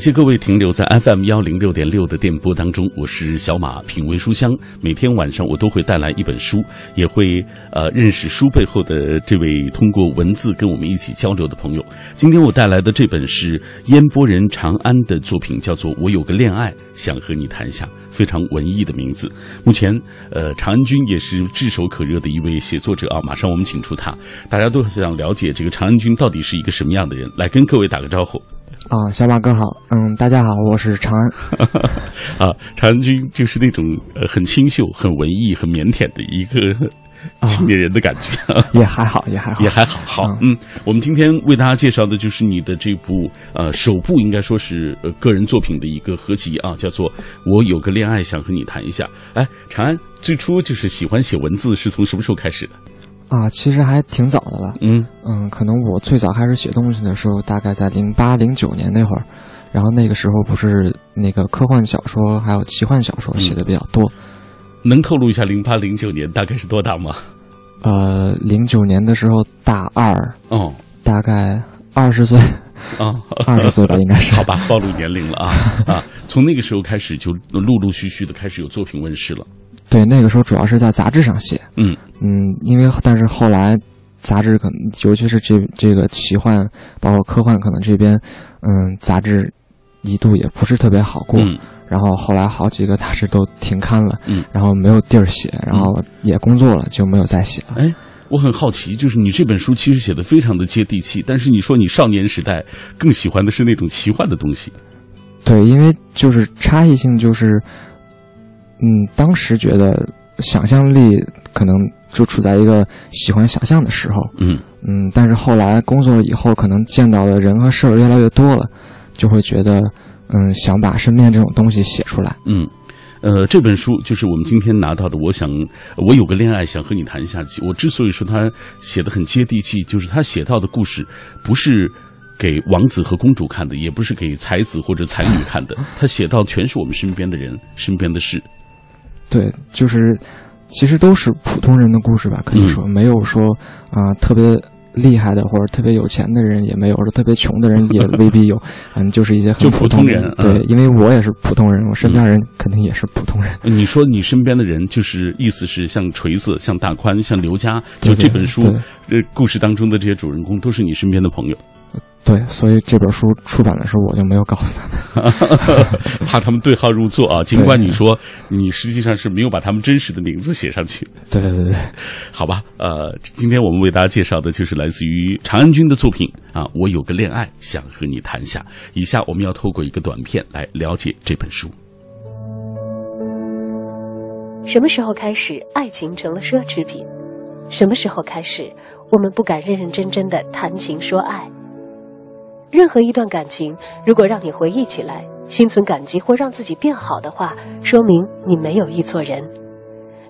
感谢各位停留在 FM 幺零六点六的电波当中，我是小马，品味书香。每天晚上我都会带来一本书，也会呃认识书背后的这位通过文字跟我们一起交流的朋友。今天我带来的这本是烟波人长安的作品，叫做《我有个恋爱想和你谈一下》，非常文艺的名字。目前呃长安君也是炙手可热的一位写作者啊，马上我们请出他，大家都想了解这个长安君到底是一个什么样的人，来跟各位打个招呼。啊，小马哥好，嗯，大家好，我是长安。啊，长安君就是那种呃很清秀、很文艺、很腼腆的一个青年人的感觉，也还好，也还好，也还好。好，嗯，我们今天为大家介绍的就是你的这部呃首部，应该说是呃个人作品的一个合集啊，叫做《我有个恋爱想和你谈一下》。哎，长安最初就是喜欢写文字，是从什么时候开始的？啊，其实还挺早的了。嗯嗯，可能我最早开始写东西的时候，大概在零八零九年那会儿，然后那个时候不是那个科幻小说还有奇幻小说写的比较多。能透露一下零八零九年大概是多大吗？呃，零九年的时候大二，哦，大概二十岁，啊，二十岁吧，应该是。好吧，暴露年龄了啊啊！从那个时候开始，就陆陆续续的开始有作品问世了。对，那个时候主要是在杂志上写，嗯嗯，因为但是后来，杂志可能尤其是这这个奇幻，包括科幻，可能这边，嗯，杂志一度也不是特别好过，嗯然后后来好几个杂志都停刊了，嗯，然后没有地儿写，然后也工作了，就没有再写了。哎，我很好奇，就是你这本书其实写的非常的接地气，但是你说你少年时代更喜欢的是那种奇幻的东西，对，因为就是差异性就是。嗯，当时觉得想象力可能就处在一个喜欢想象的时候，嗯嗯，但是后来工作以后，可能见到的人和事儿越来越多了，就会觉得，嗯，想把身边这种东西写出来。嗯，呃，这本书就是我们今天拿到的。我想，我有个恋爱想和你谈一下。我之所以说他写的很接地气，就是他写到的故事不是给王子和公主看的，也不是给才子或者才女看的，他写到全是我们身边的人、身边的事。对，就是，其实都是普通人的故事吧，可以说没有说啊特别厉害的或者特别有钱的人也没有，或者特别穷的人也未必有，嗯，就是一些很普通人。对，因为我也是普通人，我身边人肯定也是普通人。你说你身边的人，就是意思是像锤子、像大宽、像刘佳，就这本书这故事当中的这些主人公，都是你身边的朋友。对，所以这本书出版的时候，我就没有告诉他们，怕他们对号入座啊。尽管你说你实际上是没有把他们真实的名字写上去。对对对对，好吧。呃，今天我们为大家介绍的就是来自于长安君的作品啊。我有个恋爱想和你谈下。以下我们要透过一个短片来了解这本书。什么时候开始，爱情成了奢侈品？什么时候开始，我们不敢认认真真的谈情说爱？任何一段感情，如果让你回忆起来，心存感激或让自己变好的话，说明你没有遇错人，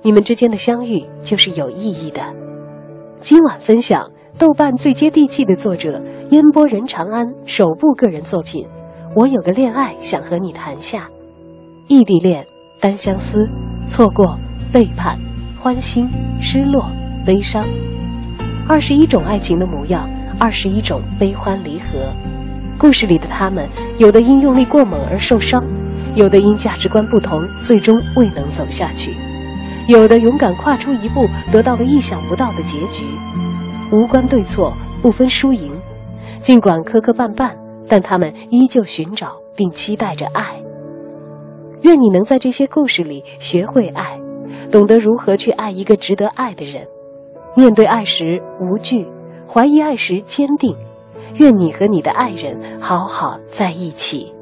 你们之间的相遇就是有意义的。今晚分享豆瓣最接地气的作者烟波人长安首部个人作品《我有个恋爱想和你谈下》，异地恋、单相思、错过、背叛、欢欣、失落、悲伤，二十一种爱情的模样。二十一种悲欢离合，故事里的他们，有的因用力过猛而受伤，有的因价值观不同最终未能走下去，有的勇敢跨出一步得到了意想不到的结局。无关对错，不分输赢，尽管磕磕绊绊，但他们依旧寻找并期待着爱。愿你能在这些故事里学会爱，懂得如何去爱一个值得爱的人，面对爱时无惧。怀疑爱时坚定，愿你和你的爱人好好在一起。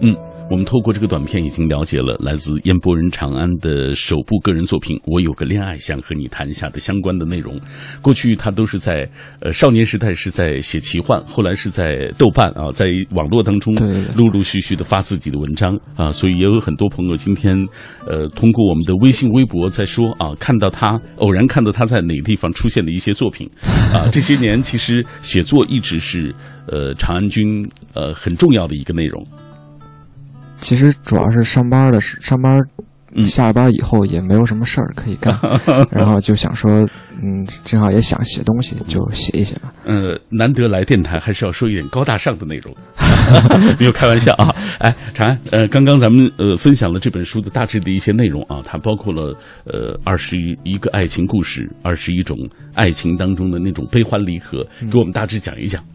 嗯我们透过这个短片已经了解了来自烟波人长安的首部个人作品《我有个恋爱想和你谈下》的相关的内容。过去他都是在呃少年时代是在写奇幻，后来是在豆瓣啊，在网络当中陆陆续续的发自己的文章啊，所以也有很多朋友今天呃通过我们的微信、微博在说啊，看到他偶然看到他在哪个地方出现的一些作品啊，这些年其实写作一直是呃长安君呃很重要的一个内容。其实主要是上班的时上班，下了班以后也没有什么事儿可以干，然后就想说，嗯，正好也想写东西，就写一写吧。呃，难得来电台，还是要说一点高大上的内容，没有开玩笑啊。哎，长安，呃，刚刚咱们呃分享了这本书的大致的一些内容啊，它包括了呃二十一个爱情故事，二十一种爱情当中的那种悲欢离合，给我们大致讲一讲。嗯，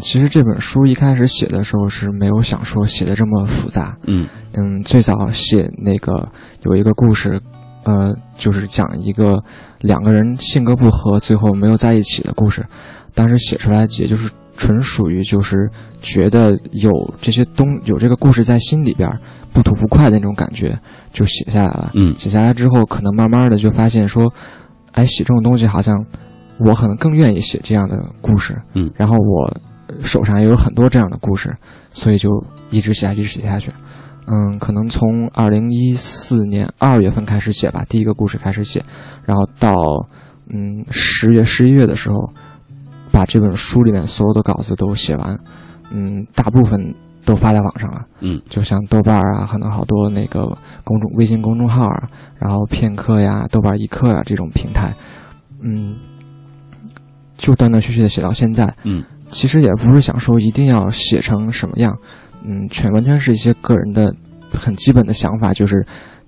其实这本书一开始写的时候是没有想说写的这么复杂。嗯嗯，最早写那个有一个故事，呃，就是讲一个两个人性格不合，最后没有在一起的故事。当时写出来也就是纯属于就是觉得有这些东有这个故事在心里边不吐不快的那种感觉，就写下来了。嗯，写下来之后，可能慢慢的就发现说，哎，写这种东西好像。我可能更愿意写这样的故事，嗯，然后我手上也有很多这样的故事，所以就一直写，一直写下去。嗯，可能从二零一四年二月份开始写吧，第一个故事开始写，然后到嗯十月、十一月的时候，把这本书里面所有的稿子都写完，嗯，大部分都发在网上了，嗯，就像豆瓣啊，可能好多那个公众微信公众号啊，然后片刻呀、豆瓣一刻呀这种平台，嗯。就断断续续的写到现在，嗯，其实也不是想说一定要写成什么样，嗯，全完全是一些个人的很基本的想法，就是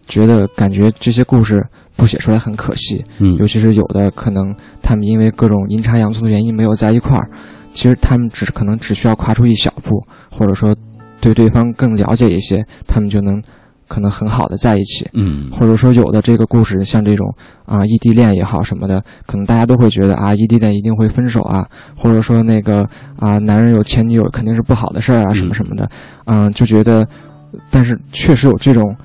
觉得感觉这些故事不写出来很可惜，嗯，尤其是有的可能他们因为各种阴差阳错的原因没有在一块儿，其实他们只可能只需要跨出一小步，或者说对对方更了解一些，他们就能。可能很好的在一起，嗯，或者说有的这个故事像这种啊异地恋也好什么的，可能大家都会觉得啊异地恋一定会分手啊，或者说那个啊男人有前女友肯定是不好的事儿啊什么什么的，嗯，就觉得，但是确实有这种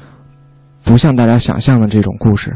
不像大家想象的这种故事。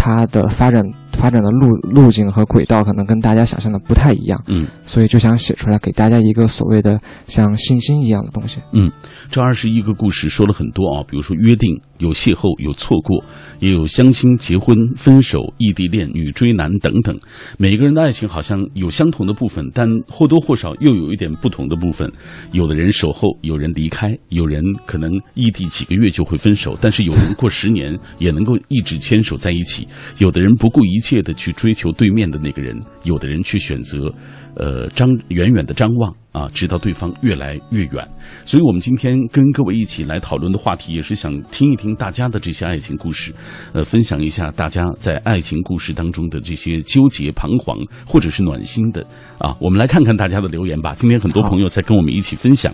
它的发展发展的路路径和轨道可能跟大家想象的不太一样，嗯，所以就想写出来给大家一个所谓的像信心一样的东西。嗯，这二十一个故事说了很多啊，比如说约定，有邂逅，有错过，也有相亲、结婚、分手、异地恋、女追男等等。每个人的爱情好像有相同的部分，但或多或少又有一点不同的部分。有的人守候，有人离开，有人可能异地几个月就会分手，但是有人过十年也能够一直牵手在一起。有的人不顾一切的去追求对面的那个人，有的人去选择，呃，张远远的张望啊，直到对方越来越远。所以，我们今天跟各位一起来讨论的话题，也是想听一听大家的这些爱情故事，呃，分享一下大家在爱情故事当中的这些纠结、彷徨，或者是暖心的啊。我们来看看大家的留言吧。今天很多朋友在跟我们一起分享，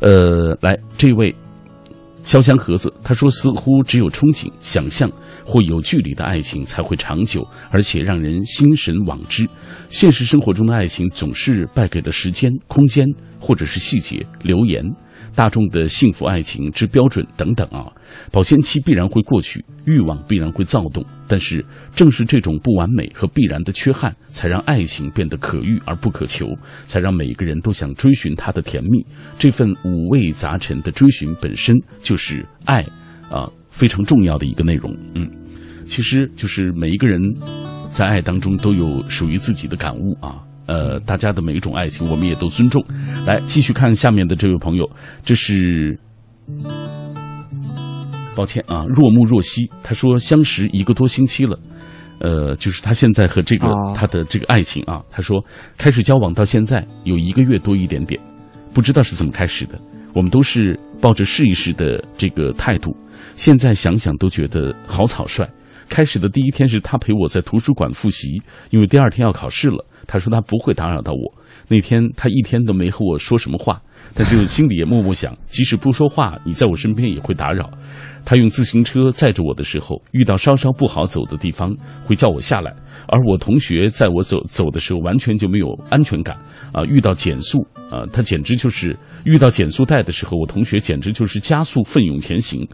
呃，来这位。潇湘盒子他说：“似乎只有憧憬、想象或有距离的爱情才会长久，而且让人心神往之。现实生活中的爱情总是败给了时间、空间，或者是细节、流言。”大众的幸福爱情之标准等等啊，保鲜期必然会过去，欲望必然会躁动，但是正是这种不完美和必然的缺憾，才让爱情变得可遇而不可求，才让每个人都想追寻它的甜蜜。这份五味杂陈的追寻本身就是爱，啊，非常重要的一个内容。嗯，其实就是每一个人在爱当中都有属于自己的感悟啊。呃，大家的每一种爱情，我们也都尊重。来，继续看下面的这位朋友，这是，抱歉啊，若木若曦，他说相识一个多星期了，呃，就是他现在和这个他的这个爱情啊，他说开始交往到现在有一个月多一点点，不知道是怎么开始的，我们都是抱着试一试的这个态度，现在想想都觉得好草率。开始的第一天是他陪我在图书馆复习，因为第二天要考试了。他说他不会打扰到我。那天他一天都没和我说什么话，但就心里也默默想，即使不说话，你在我身边也会打扰。他用自行车载着我的时候，遇到稍稍不好走的地方，会叫我下来；而我同学在我走走的时候，完全就没有安全感啊！遇到减速啊，他简直就是遇到减速带的时候，我同学简直就是加速奋勇前行。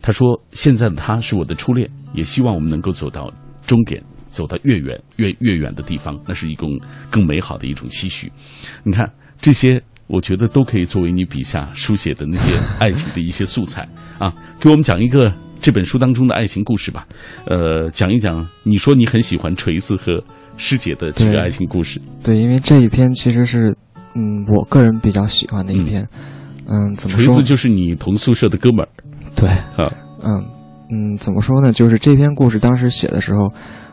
他说：“现在的他是我的初恋，也希望我们能够走到终点。”走到越远越越远的地方，那是一种更美好的一种期许。你看这些，我觉得都可以作为你笔下书写的那些爱情的一些素材啊。给我们讲一个这本书当中的爱情故事吧。呃，讲一讲，你说你很喜欢锤子和师姐的这个爱情故事。对，因为这一篇其实是嗯，我个人比较喜欢的一篇。嗯，怎么说？锤子就是你同宿舍的哥们儿。对，啊，嗯。嗯，怎么说呢？就是这篇故事当时写的时候，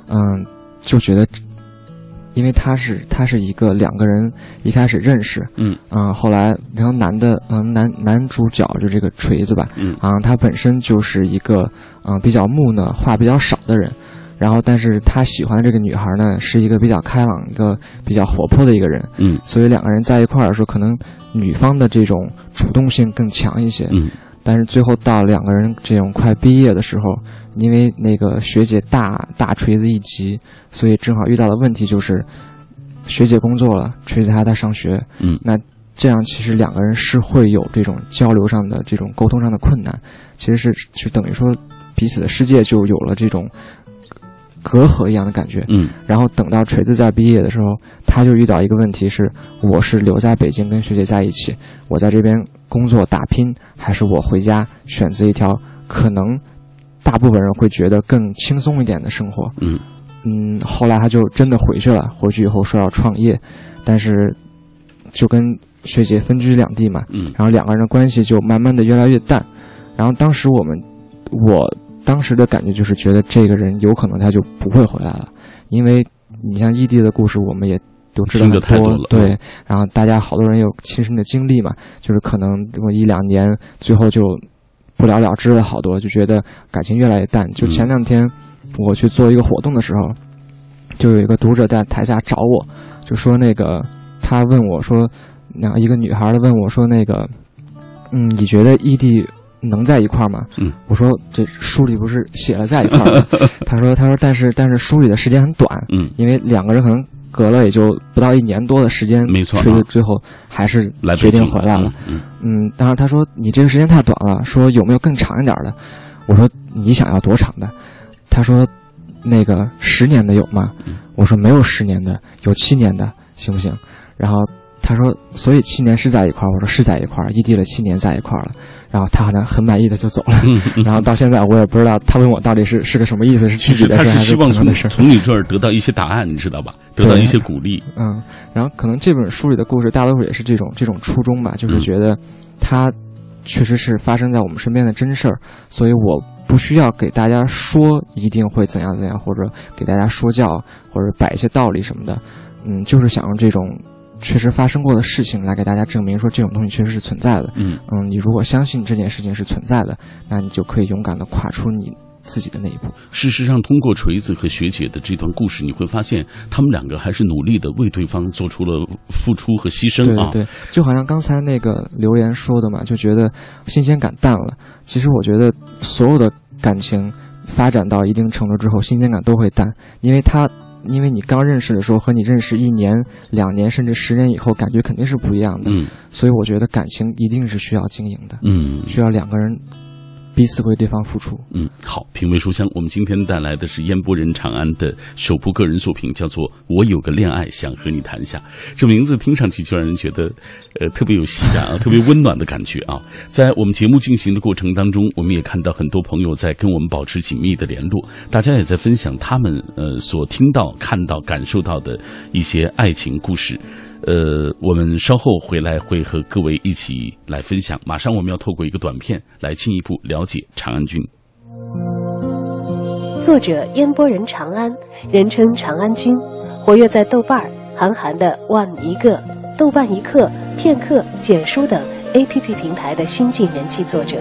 嗯，就觉得，因为他是他是一个两个人一开始认识，嗯，啊，后来然后男的，嗯，男男主角就这个锤子吧，嗯，啊，他本身就是一个，嗯，比较木讷、话比较少的人，然后但是他喜欢的这个女孩呢，是一个比较开朗、一个比较活泼的一个人，嗯，所以两个人在一块儿的时候，可能女方的这种主动性更强一些，嗯。但是最后到两个人这种快毕业的时候，因为那个学姐大大锤子一级，所以正好遇到的问题就是，学姐工作了，锤子还在上学。嗯，那这样其实两个人是会有这种交流上的这种沟通上的困难，其实是就等于说彼此的世界就有了这种。隔阂一样的感觉，嗯，然后等到锤子在毕业的时候，他就遇到一个问题是：我是留在北京跟学姐在一起，我在这边工作打拼，还是我回家选择一条可能大部分人会觉得更轻松一点的生活？嗯嗯，后来他就真的回去了，回去以后说要创业，但是就跟学姐分居两地嘛，嗯，然后两个人的关系就慢慢的越来越淡，然后当时我们我。当时的感觉就是觉得这个人有可能他就不会回来了，因为你像异地的故事，我们也都知道很多，对，然后大家好多人有亲身的经历嘛，就是可能这么一两年，最后就不了了之了，好多就觉得感情越来越淡。就前两天我去做一个活动的时候，就有一个读者在台下找我，就说那个他问我说，那一个女孩的问我说那个，嗯，你觉得异地？能在一块儿吗？嗯，我说这书里不是写了在一块儿吗？他说他说但是但是书里的时间很短，嗯，因为两个人可能隔了也就不到一年多的时间，没错，所以最后还是决定回来了。嗯嗯，当然他说你这个时间太短了，说有没有更长一点的？我说你想要多长的？他说那个十年的有吗？我说没有十年的，有七年的行不行？然后。他说：“所以七年是在一块儿。”我说：“是在一块儿，异地了七年在一块儿了。”然后他好像很满意的就走了。然后到现在我也不知道他问我到底是是个什么意思，是具体的事还是从从你这儿得到一些答案，你知道吧？得到一些鼓励。嗯，然后可能这本书里的故事大多数也是这种这种初衷吧，就是觉得他确实是发生在我们身边的真事儿，所以我不需要给大家说一定会怎样怎样，或者给大家说教或者摆一些道理什么的。嗯，就是想用这种。确实发生过的事情来给大家证明说这种东西确实是存在的。嗯嗯，你如果相信这件事情是存在的，那你就可以勇敢的跨出你自己的那一步。事实上，通过锤子和学姐的这段故事，你会发现他们两个还是努力的为对方做出了付出和牺牲啊。对对，就好像刚才那个留言说的嘛，就觉得新鲜感淡了。其实我觉得所有的感情发展到一定程度之后，新鲜感都会淡，因为它。因为你刚认识的时候和你认识一年、两年甚至十年以后，感觉肯定是不一样的。嗯，所以我觉得感情一定是需要经营的。嗯，需要两个人。彼此为对方付出。嗯，好，品味书香，我们今天带来的是烟波人长安的首部个人作品，叫做《我有个恋爱想和你谈下》。这名字听上去就让人觉得，呃，特别有喜感啊，特别温暖的感觉啊。在我们节目进行的过程当中，我们也看到很多朋友在跟我们保持紧密的联络，大家也在分享他们呃所听到、看到、感受到的一些爱情故事。呃，我们稍后回来会和各位一起来分享。马上我们要透过一个短片来进一步了解长安君。作者烟波人长安，人称长安君，活跃在豆瓣儿、韩寒的万一个、豆瓣一刻、片刻、简书等 APP 平台的新晋人气作者。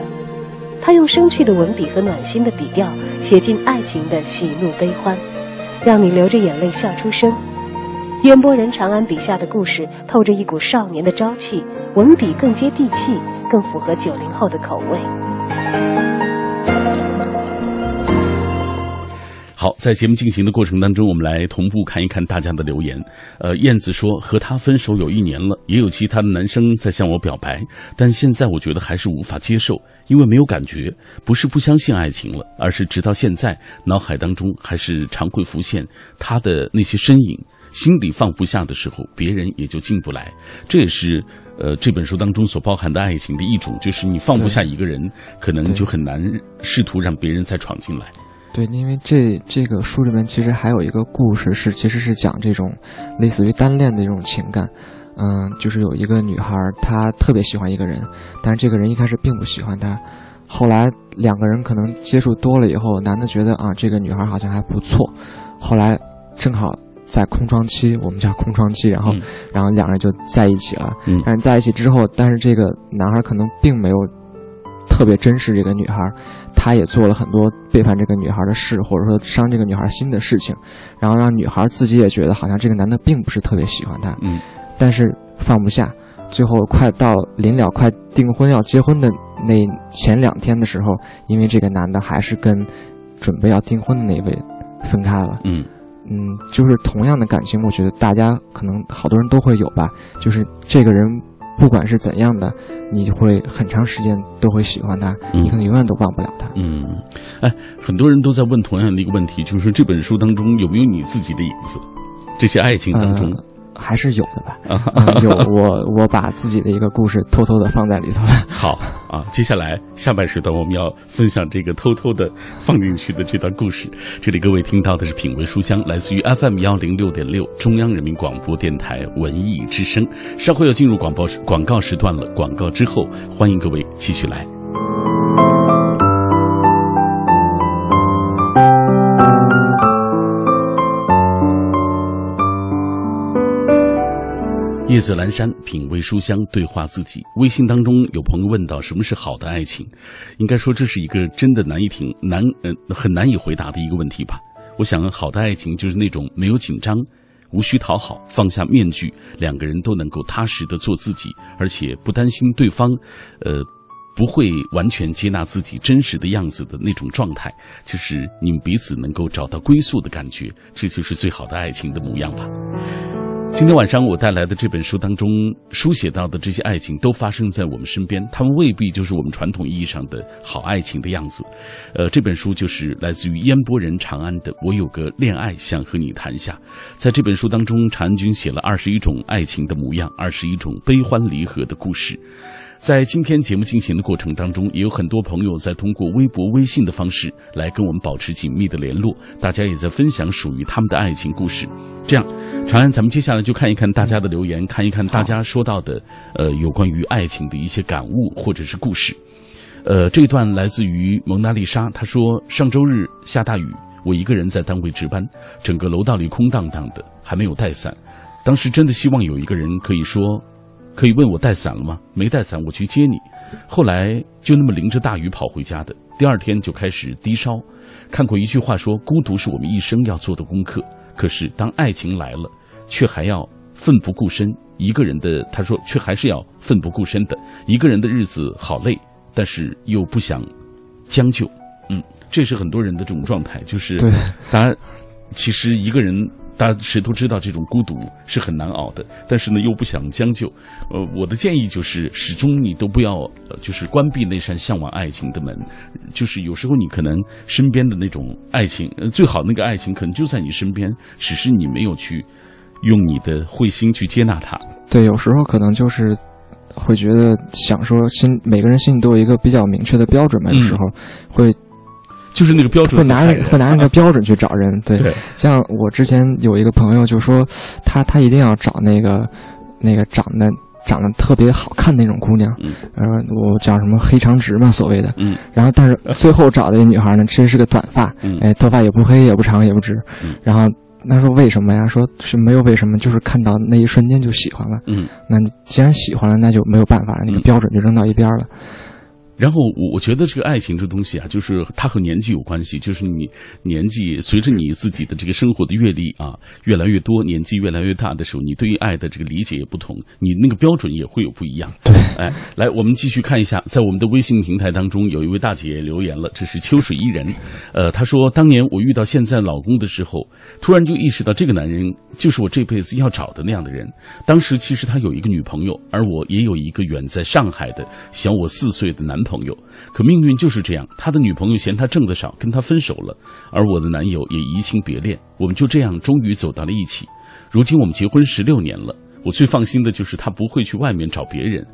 他用生趣的文笔和暖心的笔调，写尽爱情的喜怒悲欢，让你流着眼泪笑出声。烟波人长安笔下的故事透着一股少年的朝气，文笔更接地气，更符合九零后的口味。好，在节目进行的过程当中，我们来同步看一看大家的留言。呃，燕子说和他分手有一年了，也有其他的男生在向我表白，但现在我觉得还是无法接受，因为没有感觉，不是不相信爱情了，而是直到现在，脑海当中还是常会浮现他的那些身影。心里放不下的时候，别人也就进不来。这也是，呃，这本书当中所包含的爱情的一种，就是你放不下一个人，可能就很难试图让别人再闯进来。对，因为这这个书里面其实还有一个故事，是其实是讲这种类似于单恋的一种情感。嗯，就是有一个女孩，她特别喜欢一个人，但是这个人一开始并不喜欢她。后来两个人可能接触多了以后，男的觉得啊，这个女孩好像还不错，后来正好在空窗期，我们叫空窗期，然后然后两人就在一起了。但是在一起之后，但是这个男孩可能并没有。特别珍视这个女孩，他也做了很多背叛这个女孩的事，或者说伤这个女孩心的事情，然后让女孩自己也觉得好像这个男的并不是特别喜欢她，嗯，但是放不下。最后快到临了快订婚要结婚的那前两天的时候，因为这个男的还是跟准备要订婚的那位分开了，嗯嗯，就是同样的感情，我觉得大家可能好多人都会有吧，就是这个人。不管是怎样的，你会很长时间都会喜欢他，你可能永远都忘不了他。嗯，哎，很多人都在问同样的一个问题，就是这本书当中有没有你自己的影子？这些爱情当中。还是有的吧，有我 我把自己的一个故事偷偷的放在里头了。好啊，接下来下半时段我们要分享这个偷偷的放进去的这段故事。这里各位听到的是品味书香，来自于 FM 幺零六点六中央人民广播电台文艺之声。稍后要进入广播广告时段了，广告之后欢迎各位继续来。夜色阑珊，品味书香，对话自己。微信当中有朋友问到：“什么是好的爱情？”应该说这是一个真的难以挺难呃很难以回答的一个问题吧。我想，好的爱情就是那种没有紧张，无需讨好，放下面具，两个人都能够踏实的做自己，而且不担心对方，呃，不会完全接纳自己真实的样子的那种状态。就是你们彼此能够找到归宿的感觉，这就是最好的爱情的模样吧。今天晚上我带来的这本书当中书写到的这些爱情，都发生在我们身边，他们未必就是我们传统意义上的好爱情的样子。呃，这本书就是来自于烟波人长安的《我有个恋爱想和你谈下》。在这本书当中，长安君写了二十一种爱情的模样，二十一种悲欢离合的故事。在今天节目进行的过程当中，也有很多朋友在通过微博、微信的方式来跟我们保持紧密的联络，大家也在分享属于他们的爱情故事。这样，长安，咱们接下来就看一看大家的留言，看一看大家说到的，呃，有关于爱情的一些感悟或者是故事。呃，这段来自于蒙娜丽莎，她说：上周日下大雨，我一个人在单位值班，整个楼道里空荡荡的，还没有带伞。当时真的希望有一个人可以说。可以问我带伞了吗？没带伞，我去接你。后来就那么淋着大雨跑回家的。第二天就开始低烧。看过一句话说，孤独是我们一生要做的功课。可是当爱情来了，却还要奋不顾身。一个人的，他说，却还是要奋不顾身的。一个人的日子好累，但是又不想将就。嗯，这是很多人的这种状态，就是，当然，其实一个人。大家谁都知道这种孤独是很难熬的，但是呢又不想将就。呃，我的建议就是始终你都不要，就是关闭那扇向往爱情的门。就是有时候你可能身边的那种爱情，呃最好那个爱情可能就在你身边，只是你没有去用你的慧心去接纳它。对，有时候可能就是会觉得想说心，每个人心里都有一个比较明确的标准嘛，有时候会。就是那个标准，会拿会拿那个 标准去找人，对。像我之前有一个朋友就说，他他一定要找那个那个长得长得特别好看那种姑娘，嗯，我叫什么黑长直嘛，所谓的，嗯。然后，但是最后找的女孩呢，其实是个短发，哎，头发也不黑也不长也不直，嗯然后他说为什么呀？说是没有为什么，就是看到那一瞬间就喜欢了，嗯。那你既然喜欢了，那就没有办法了，那个标准就扔到一边了。然后我我觉得这个爱情这东西啊，就是它和年纪有关系。就是你年纪随着你自己的这个生活的阅历啊越来越多，年纪越来越大的时候，你对于爱的这个理解也不同，你那个标准也会有不一样。对，哎，来，我们继续看一下，在我们的微信平台当中，有一位大姐留言了，这是秋水伊人，呃，她说，当年我遇到现在老公的时候，突然就意识到这个男人就是我这辈子要找的那样的人。当时其实他有一个女朋友，而我也有一个远在上海的小我四岁的男。朋友，可命运就是这样。他的女朋友嫌他挣得少，跟他分手了；而我的男友也移情别恋。我们就这样终于走到了一起。如今我们结婚十六年了，我最放心的就是他不会去外面找别人。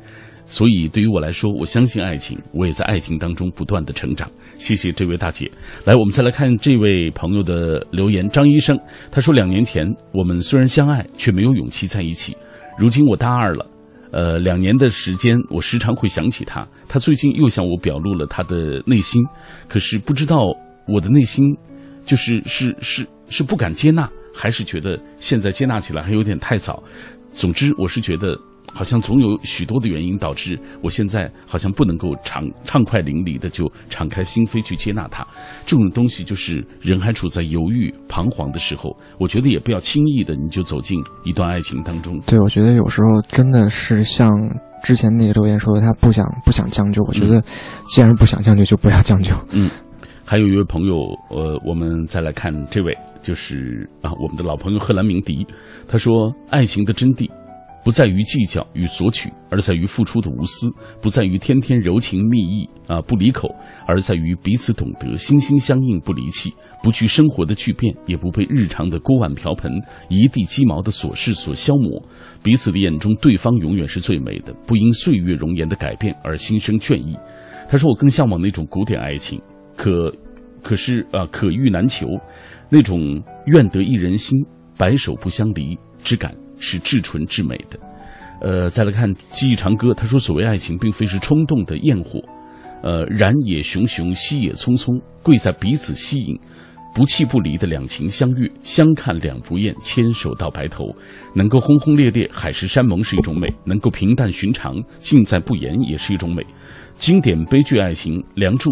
所以对于我来说，我相信爱情，我也在爱情当中不断的成长。谢谢这位大姐。来，我们再来看这位朋友的留言。张医生他说，两年前我们虽然相爱，却没有勇气在一起。如今我大二了。呃，两年的时间，我时常会想起他。他最近又向我表露了他的内心，可是不知道我的内心，就是是是是不敢接纳，还是觉得现在接纳起来还有点太早。总之，我是觉得。好像总有许多的原因导致我现在好像不能够畅畅快淋漓的就敞开心扉去接纳他，这种东西就是人还处在犹豫彷徨的时候，我觉得也不要轻易的你就走进一段爱情当中。对，我觉得有时候真的是像之前那个留言说的，他不想不想将就。我觉得既然不想将就，就不要将就。嗯，还有一位朋友，呃，我们再来看这位，就是啊，我们的老朋友贺兰鸣笛，他说：“爱情的真谛。”不在于计较与索取，而在于付出的无私；不在于天天柔情蜜意啊不离口，而在于彼此懂得，心心相印不离弃，不惧生活的巨变，也不被日常的锅碗瓢盆、一地鸡毛的琐事所消磨。彼此的眼中，对方永远是最美的，不因岁月容颜的改变而心生倦意。他说：“我更向往那种古典爱情，可，可是啊，可遇难求，那种愿得一人心，白首不相离之感。”是至纯至美的，呃，再来看《记忆长歌》，他说：“所谓爱情，并非是冲动的焰火，呃，燃也熊熊，熄也匆匆，贵在彼此吸引，不弃不离的两情相悦，相看两不厌，牵手到白头。能够轰轰烈烈，海誓山盟是一种美；能够平淡寻常，尽在不言也是一种美。经典悲剧爱情《梁祝》，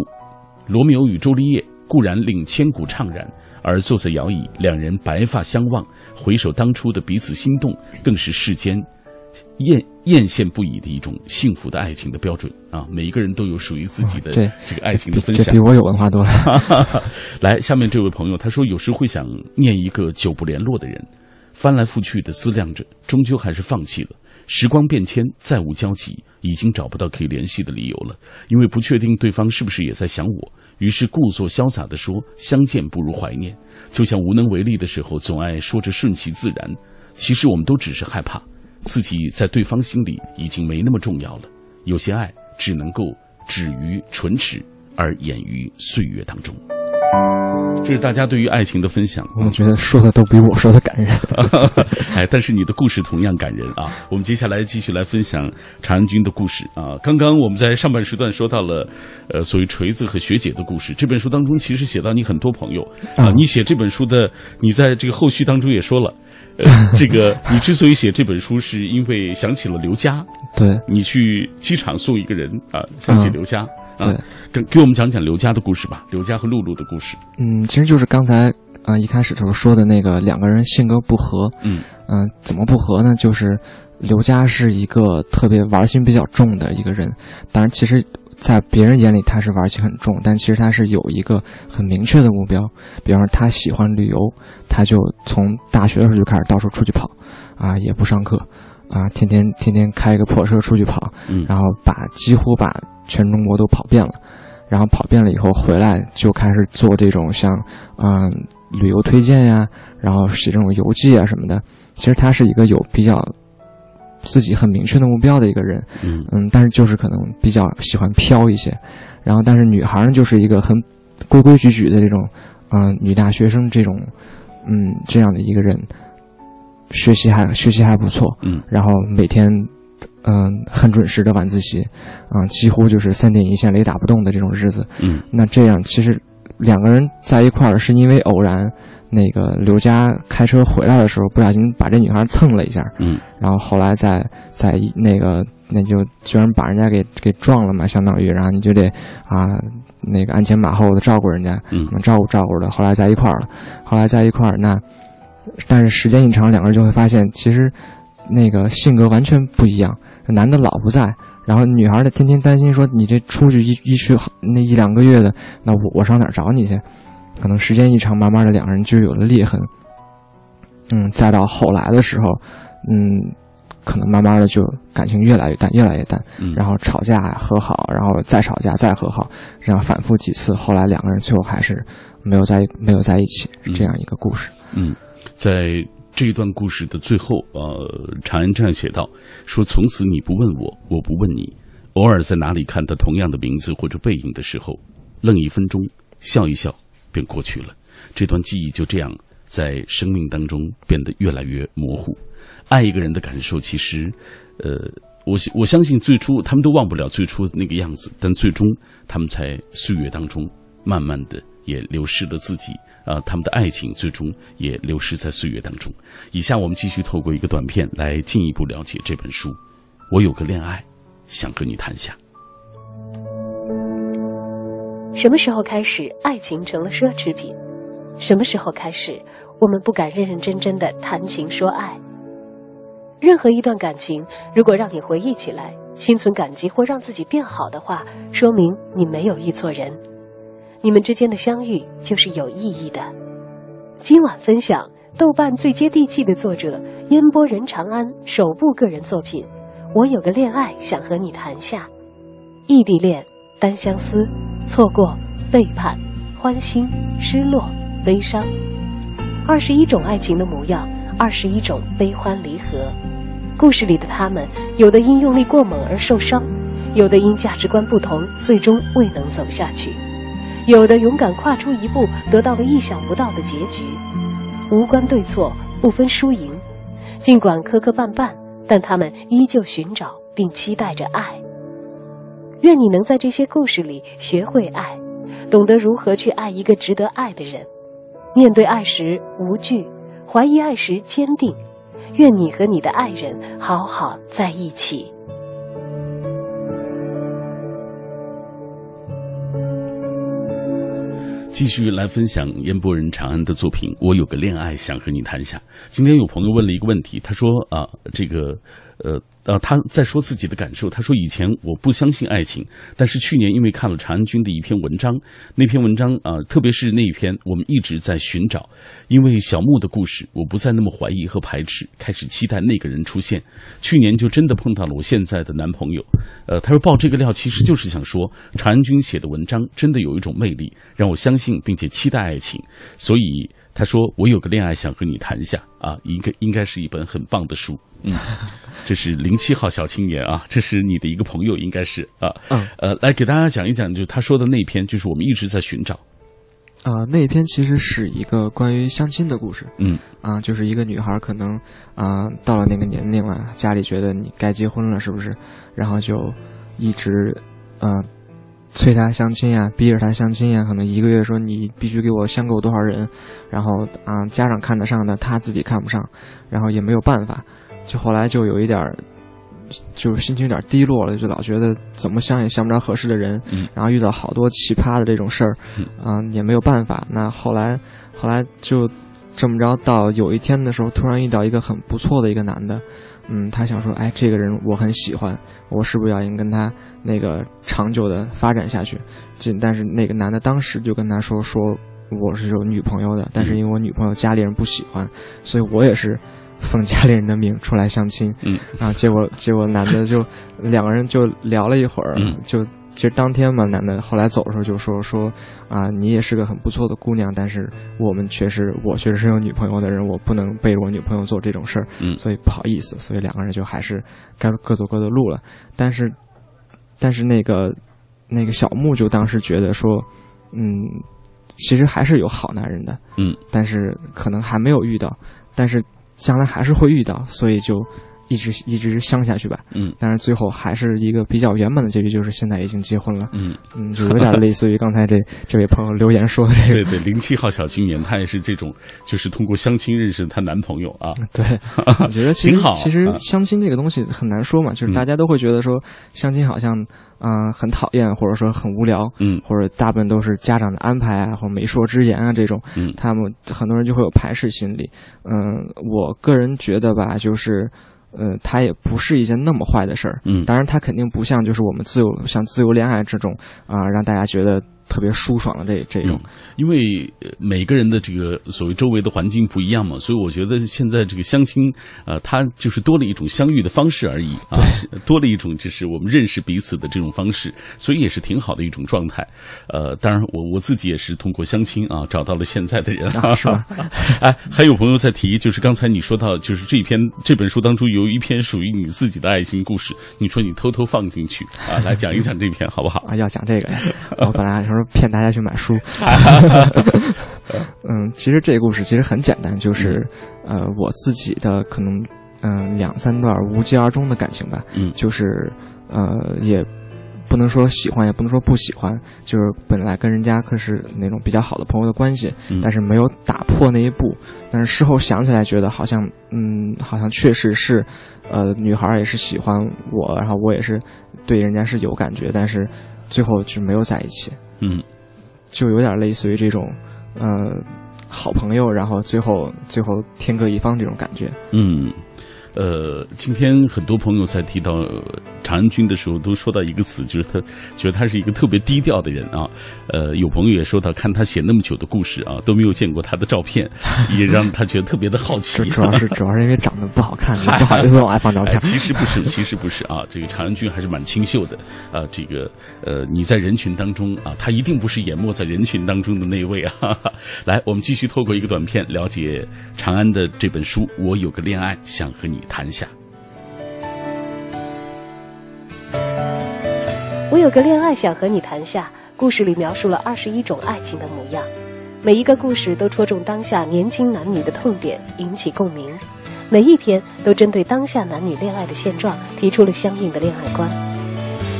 罗密欧与朱丽叶固然令千古怅然。”而坐在摇椅，两人白发相望，回首当初的彼此心动，更是世间艳艳羡不已的一种幸福的爱情的标准啊！每一个人都有属于自己的这个爱情的分享，比我有文化多了。来，下面这位朋友他说，有时会想念一个久不联络的人，翻来覆去的思量着，终究还是放弃了。时光变迁，再无交集，已经找不到可以联系的理由了，因为不确定对方是不是也在想我。于是故作潇洒地说：“相见不如怀念。”就像无能为力的时候，总爱说着顺其自然。其实我们都只是害怕，自己在对方心里已经没那么重要了。有些爱只能够止于唇齿，而掩于岁月当中。这是大家对于爱情的分享，我觉得说的都比我说的感人。哎，但是你的故事同样感人啊！我们接下来继续来分享长安君的故事啊。刚刚我们在上半时段说到了，呃，所谓锤子和学姐的故事。这本书当中其实写到你很多朋友啊。你写这本书的，你在这个后续当中也说了，呃 这个你之所以写这本书，是因为想起了刘佳。对，你去机场送一个人啊，想起刘佳。对，给给我们讲讲刘佳的故事吧，刘佳和露露的故事。嗯，其实就是刚才啊一开始时候说的那个两个人性格不合。嗯嗯，怎么不合呢？就是刘佳是一个特别玩心比较重的一个人，当然其实，在别人眼里他是玩心很重，但其实他是有一个很明确的目标。比方说他喜欢旅游，他就从大学的时候就开始到处出去跑，啊也不上课，啊天天天天开一个破车出去跑，嗯，然后把几乎把。全中国都跑遍了，然后跑遍了以后回来就开始做这种像嗯旅游推荐呀，然后写这种游记啊什么的。其实他是一个有比较自己很明确的目标的一个人，嗯嗯，但是就是可能比较喜欢飘一些。然后但是女孩呢，就是一个很规规矩矩的这种嗯女大学生这种嗯这样的一个人，学习还学习还不错，嗯，然后每天。嗯，很准时的晚自习，嗯，几乎就是三点一线雷打不动的这种日子。嗯，那这样其实两个人在一块儿是因为偶然，那个刘佳开车回来的时候不小心把这女孩蹭了一下。嗯，然后后来在在那个那就居然把人家给给撞了嘛，相当于，然后你就得啊那个鞍前马后的照顾人家，嗯，照顾照顾的，后来在一块儿了，后来在一块儿，那但是时间一长，两个人就会发现其实那个性格完全不一样。男的老不在，然后女孩呢天天担心说：“你这出去一一去那一两个月的，那我我上哪儿找你去？”可能时间一长，慢慢的两个人就有了裂痕。嗯，再到后来的时候，嗯，可能慢慢的就感情越来越淡，越来越淡。嗯，然后吵架和好，然后再吵架再和好，这样反复几次，后来两个人最后还是没有在没有在一起，是这样一个故事。嗯，在。这一段故事的最后，呃，长安这样写道：“说从此你不问我，我不问你。偶尔在哪里看到同样的名字或者背影的时候，愣一分钟，笑一笑，便过去了。这段记忆就这样在生命当中变得越来越模糊。爱一个人的感受，其实，呃，我我相信最初他们都忘不了最初那个样子，但最终他们在岁月当中慢慢的也流失了自己啊，他们的爱情最终也流失在岁月当中。以下我们继续透过一个短片来进一步了解这本书。我有个恋爱，想和你谈下。什么时候开始，爱情成了奢侈品？什么时候开始，我们不敢认认真真的谈情说爱？任何一段感情，如果让你回忆起来，心存感激或让自己变好的话，说明你没有遇错人，你们之间的相遇就是有意义的。今晚分享豆瓣最接地气的作者烟波人长安首部个人作品《我有个恋爱想和你谈下》，异地恋、单相思、错过、背叛、欢欣、失落、悲伤，二十一种爱情的模样，二十一种悲欢离合。故事里的他们，有的因用力过猛而受伤，有的因价值观不同最终未能走下去，有的勇敢跨出一步得到了意想不到的结局。无关对错，不分输赢，尽管磕磕绊绊，但他们依旧寻找并期待着爱。愿你能在这些故事里学会爱，懂得如何去爱一个值得爱的人，面对爱时无惧，怀疑爱时坚定。愿你和你的爱人好好在一起。继续来分享烟波人长安的作品。我有个恋爱想和你谈一下。今天有朋友问了一个问题，他说啊，这个呃。呃，他在说自己的感受。他说：“以前我不相信爱情，但是去年因为看了长安君的一篇文章，那篇文章啊，特别是那一篇，我们一直在寻找。因为小木的故事，我不再那么怀疑和排斥，开始期待那个人出现。去年就真的碰到了我现在的男朋友。呃，他说爆这个料，其实就是想说，长安君写的文章真的有一种魅力，让我相信并且期待爱情。所以。”他说：“我有个恋爱想和你谈一下啊，应该应该是一本很棒的书。嗯，这是零七号小青年啊，这是你的一个朋友，应该是啊。嗯，呃，来给大家讲一讲，就他说的那篇，就是我们一直在寻找。啊，那篇其实是一个关于相亲的故事。嗯，啊，就是一个女孩可能啊到了那个年龄了，家里觉得你该结婚了，是不是？然后就一直嗯。”催他相亲呀，逼着他相亲呀，可能一个月说你必须给我相够多少人，然后啊家长看得上的他自己看不上，然后也没有办法，就后来就有一点儿，就是心情有点低落了，就老觉得怎么相也相不着合适的人，然后遇到好多奇葩的这种事儿，啊也没有办法。那后来后来就这么着，到有一天的时候，突然遇到一个很不错的一个男的。嗯，他想说，哎，这个人我很喜欢，我是不是要应跟他那个长久的发展下去？这但是那个男的当时就跟他说，说我是有女朋友的，但是因为我女朋友家里人不喜欢，所以我也是奉家里人的命出来相亲。嗯，然后，结果结果男的就两个人就聊了一会儿，就。其实当天嘛，男的后来走的时候就说说，啊，你也是个很不错的姑娘，但是我们确实，我确实是有女朋友的人，我不能背着我女朋友做这种事儿，嗯，所以不好意思，所以两个人就还是该各走各的路了。但是，但是那个那个小木就当时觉得说，嗯，其实还是有好男人的，嗯，但是可能还没有遇到，但是将来还是会遇到，所以就。一直一直相下去吧，嗯，但是最后还是一个比较圆满的结局，就是现在已经结婚了，嗯。嗯，就有点类似于刚才这这位朋友留言说的这个，对对，零七号小青年，她也是这种，就是通过相亲认识她男朋友啊，对，我觉得挺好。其实相亲这个东西很难说嘛，就是大家都会觉得说相亲好像嗯很讨厌，或者说很无聊，嗯，或者大部分都是家长的安排啊，或者媒妁之言啊这种，嗯，他们很多人就会有排斥心理，嗯，我个人觉得吧，就是。呃，它也不是一件那么坏的事儿，嗯，当然它肯定不像就是我们自由像自由恋爱这种啊，让大家觉得。特别舒爽的这这种，因为每个人的这个所谓周围的环境不一样嘛，所以我觉得现在这个相亲，呃，它就是多了一种相遇的方式而已啊，多了一种就是我们认识彼此的这种方式，所以也是挺好的一种状态。呃，当然我我自己也是通过相亲啊找到了现在的人，是吧？哎，还有朋友在提，就是刚才你说到，就是这篇这本书当中有一篇属于你自己的爱情故事，你说你偷偷放进去啊，来讲一讲这篇好不好？啊，要讲这个呀，我本来说。骗大家去买书，嗯，其实这个故事其实很简单，就是，呃，我自己的可能嗯两三段无疾而终的感情吧。嗯，就是呃也。不能说喜欢，也不能说不喜欢，就是本来跟人家可是那种比较好的朋友的关系，但是没有打破那一步。但是事后想起来，觉得好像，嗯，好像确实是，呃，女孩也是喜欢我，然后我也是对人家是有感觉，但是最后就没有在一起。嗯，就有点类似于这种，呃，好朋友，然后最后最后天各一方这种感觉。嗯。呃，今天很多朋友在提到长安君的时候，都说到一个词，就是他觉得他是一个特别低调的人啊。呃，有朋友也说到，看他写那么久的故事啊，都没有见过他的照片，也让他觉得特别的好奇。主要是 主要是因为长得不好看，不好意思往外放照片。其实不是，其实不是啊。这个长安君还是蛮清秀的啊。这个呃，你在人群当中啊，他一定不是淹没在人群当中的那位啊。来，我们继续透过一个短片了解长安的这本书《我有个恋爱想和你》。谈下，我有个恋爱想和你谈下。故事里描述了二十一种爱情的模样，每一个故事都戳中当下年轻男女的痛点，引起共鸣。每一篇都针对当下男女恋爱的现状提出了相应的恋爱观。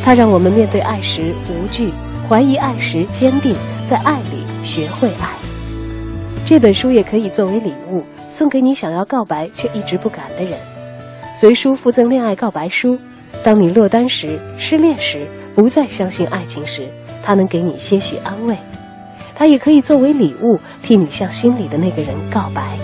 它让我们面对爱时无惧，怀疑爱时坚定，在爱里学会爱。这本书也可以作为礼物送给你想要告白却一直不敢的人。随书附赠恋爱告白书，当你落单时、失恋时、不再相信爱情时，它能给你些许安慰。它也可以作为礼物，替你向心里的那个人告白。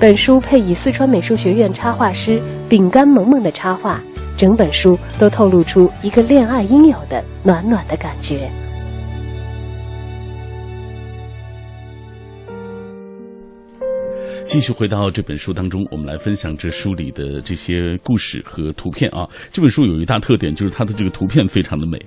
本书配以四川美术学院插画师饼干萌萌的插画，整本书都透露出一个恋爱应有的暖暖的感觉。继续回到这本书当中，我们来分享这书里的这些故事和图片啊。这本书有一大特点，就是它的这个图片非常的美。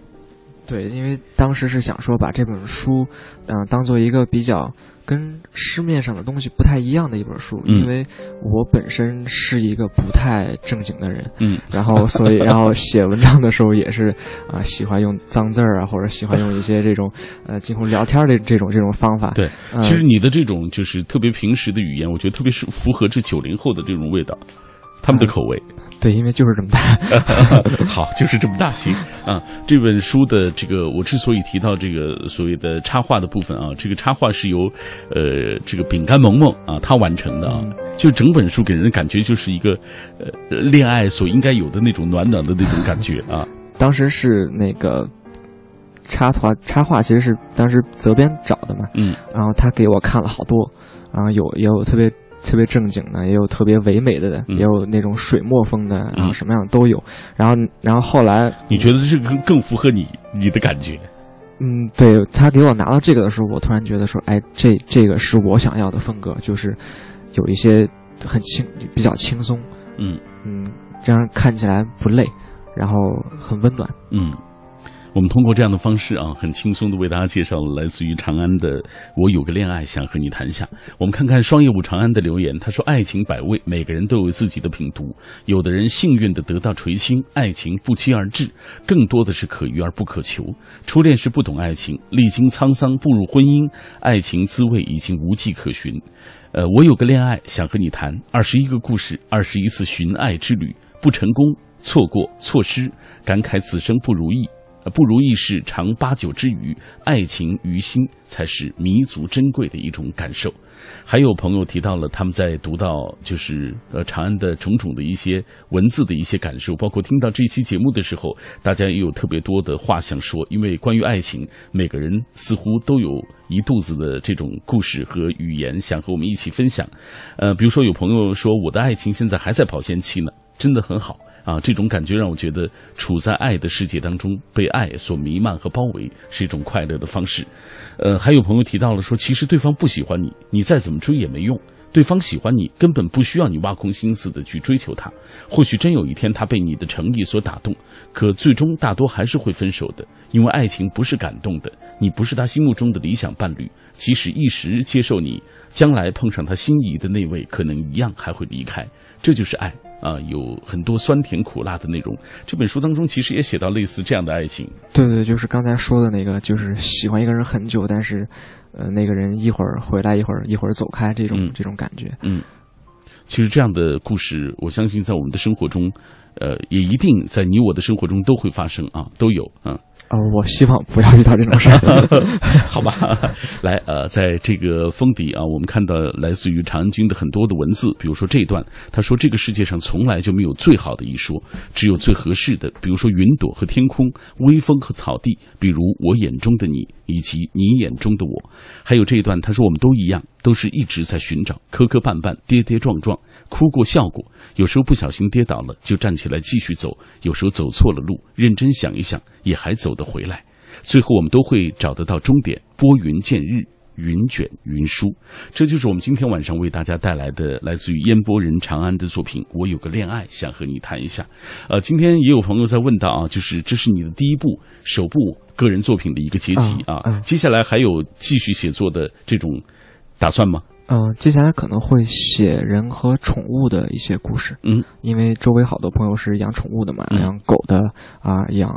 对，因为当时是想说把这本书，嗯，当做一个比较跟市面上的东西不太一样的一本书，因为我本身是一个不太正经的人，嗯，然后 所以然后写文章的时候也是啊，喜欢用脏字儿啊，或者喜欢用一些这种呃近乎聊天的这种这种方法。对，其实你的这种就是特别平时的语言，我觉得特别是符合这九零后的这种味道，他们的口味。对，因为就是这么大，好，就是这么大行啊。这本书的这个，我之所以提到这个所谓的插画的部分啊，这个插画是由呃这个饼干萌萌啊他完成的啊，就整本书给人的感觉就是一个呃恋爱所应该有的那种暖暖的那种感觉啊。当时是那个插画插画，其实是当时责编找的嘛，嗯，然后他给我看了好多，然后有也有特别。特别正经的，也有特别唯美的，也有那种水墨风的，然后什么样都有。然后，然后后来，你觉得这个更符合你你的感觉？嗯，对他给我拿到这个的时候，我突然觉得说，哎，这这个是我想要的风格，就是有一些很轻，比较轻松，嗯嗯，这样看起来不累，然后很温暖，嗯。我们通过这样的方式啊，很轻松的为大家介绍了来自于长安的“我有个恋爱想和你谈一下”。我们看看双叶舞长安的留言，他说：“爱情百味，每个人都有自己的品读。有的人幸运的得到垂青，爱情不期而至；更多的是可遇而不可求。初恋是不懂爱情，历经沧桑步入婚姻，爱情滋味已经无迹可寻。呃，我有个恋爱想和你谈，二十一个故事，二十一次寻爱之旅，不成功，错过，错失，感慨此生不如意。”不如意事常八九之余，爱情于心才是弥足珍贵的一种感受。还有朋友提到了他们在读到就是呃长安的种种的一些文字的一些感受，包括听到这期节目的时候，大家也有特别多的话想说。因为关于爱情，每个人似乎都有一肚子的这种故事和语言想和我们一起分享。呃，比如说有朋友说我的爱情现在还在保鲜期呢，真的很好。啊，这种感觉让我觉得处在爱的世界当中，被爱所弥漫和包围是一种快乐的方式。呃，还有朋友提到了说，其实对方不喜欢你，你再怎么追也没用。对方喜欢你，根本不需要你挖空心思的去追求他。或许真有一天他被你的诚意所打动，可最终大多还是会分手的，因为爱情不是感动的。你不是他心目中的理想伴侣，即使一时接受你，将来碰上他心仪的那位，可能一样还会离开。这就是爱。啊，有很多酸甜苦辣的内容。这本书当中其实也写到类似这样的爱情。对对，就是刚才说的那个，就是喜欢一个人很久，但是，呃，那个人一会儿回来，一会儿一会儿走开，这种这种感觉。嗯。其实这样的故事，我相信在我们的生活中，呃，也一定在你我的生活中都会发生啊，都有啊。啊，我希望不要遇到这种事儿，好吧？来，呃，在这个封底啊，我们看到来自于长安君的很多的文字，比如说这一段，他说：“这个世界上从来就没有最好的一说，只有最合适的。比如说云朵和天空，微风和草地，比如我眼中的你，以及你眼中的我。”还有这一段，他说：“我们都一样，都是一直在寻找，磕磕绊绊，跌跌撞撞，哭过笑过，有时候不小心跌倒了，就站起来继续走；有时候走错了路，认真想一想，也还走。”得回来，最后我们都会找得到终点。拨云见日，云卷云舒，这就是我们今天晚上为大家带来的来自于烟波人长安的作品。我有个恋爱想和你谈一下。呃，今天也有朋友在问到啊，就是这是你的第一部首部个人作品的一个结集啊，接下来还有继续写作的这种打算吗？嗯，接下来可能会写人和宠物的一些故事。嗯，因为周围好多朋友是养宠物的嘛，养狗的啊，养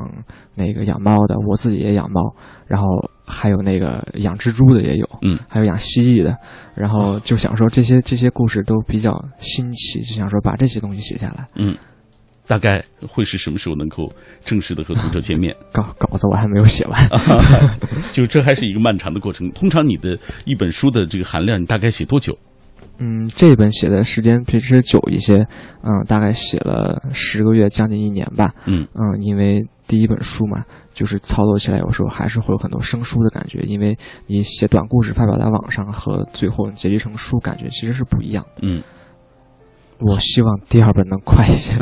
那个养猫的，我自己也养猫，然后还有那个养蜘蛛的也有，嗯，还有养蜥蜴的，然后就想说这些这些故事都比较新奇，就想说把这些东西写下来。嗯。大概会是什么时候能够正式的和读者见面？稿稿子我还没有写完，就这还是一个漫长的过程。通常你的一本书的这个含量，你大概写多久？嗯，这本写的时间其实久一些，嗯，大概写了十个月，将近一年吧。嗯嗯，因为第一本书嘛，就是操作起来有时候还是会有很多生疏的感觉，因为你写短故事发表在网上和最后结集成书，感觉其实是不一样的。嗯。我希望第二本能快一些。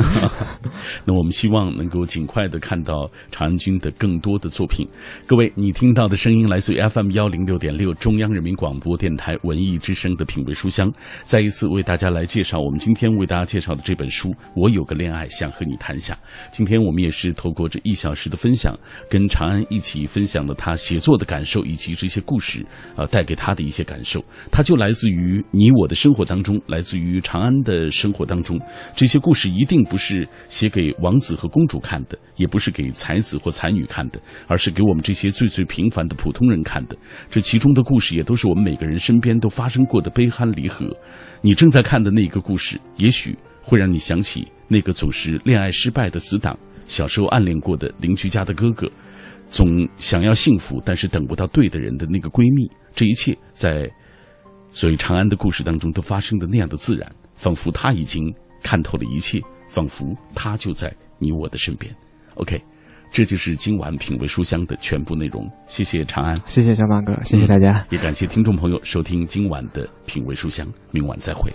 那我们希望能够尽快的看到长安君的更多的作品。各位，你听到的声音来自于 FM 幺零六点六中央人民广播电台文艺之声的品味书香。再一次为大家来介绍我们今天为大家介绍的这本书《我有个恋爱想和你谈下》。今天我们也是透过这一小时的分享，跟长安一起分享了他写作的感受以及这些故事啊带给他的一些感受。他就来自于你我的生活当中，来自于长安的。生活当中，这些故事一定不是写给王子和公主看的，也不是给才子或才女看的，而是给我们这些最最平凡的普通人看的。这其中的故事，也都是我们每个人身边都发生过的悲欢离合。你正在看的那个故事，也许会让你想起那个总是恋爱失败的死党，小时候暗恋过的邻居家的哥哥，总想要幸福但是等不到对的人的那个闺蜜。这一切，在所以长安的故事当中，都发生的那样的自然。仿佛他已经看透了一切，仿佛他就在你我的身边。OK，这就是今晚品味书香的全部内容。谢谢长安，谢谢小马哥，谢谢大家，也感谢听众朋友收听今晚的品味书香。明晚再会。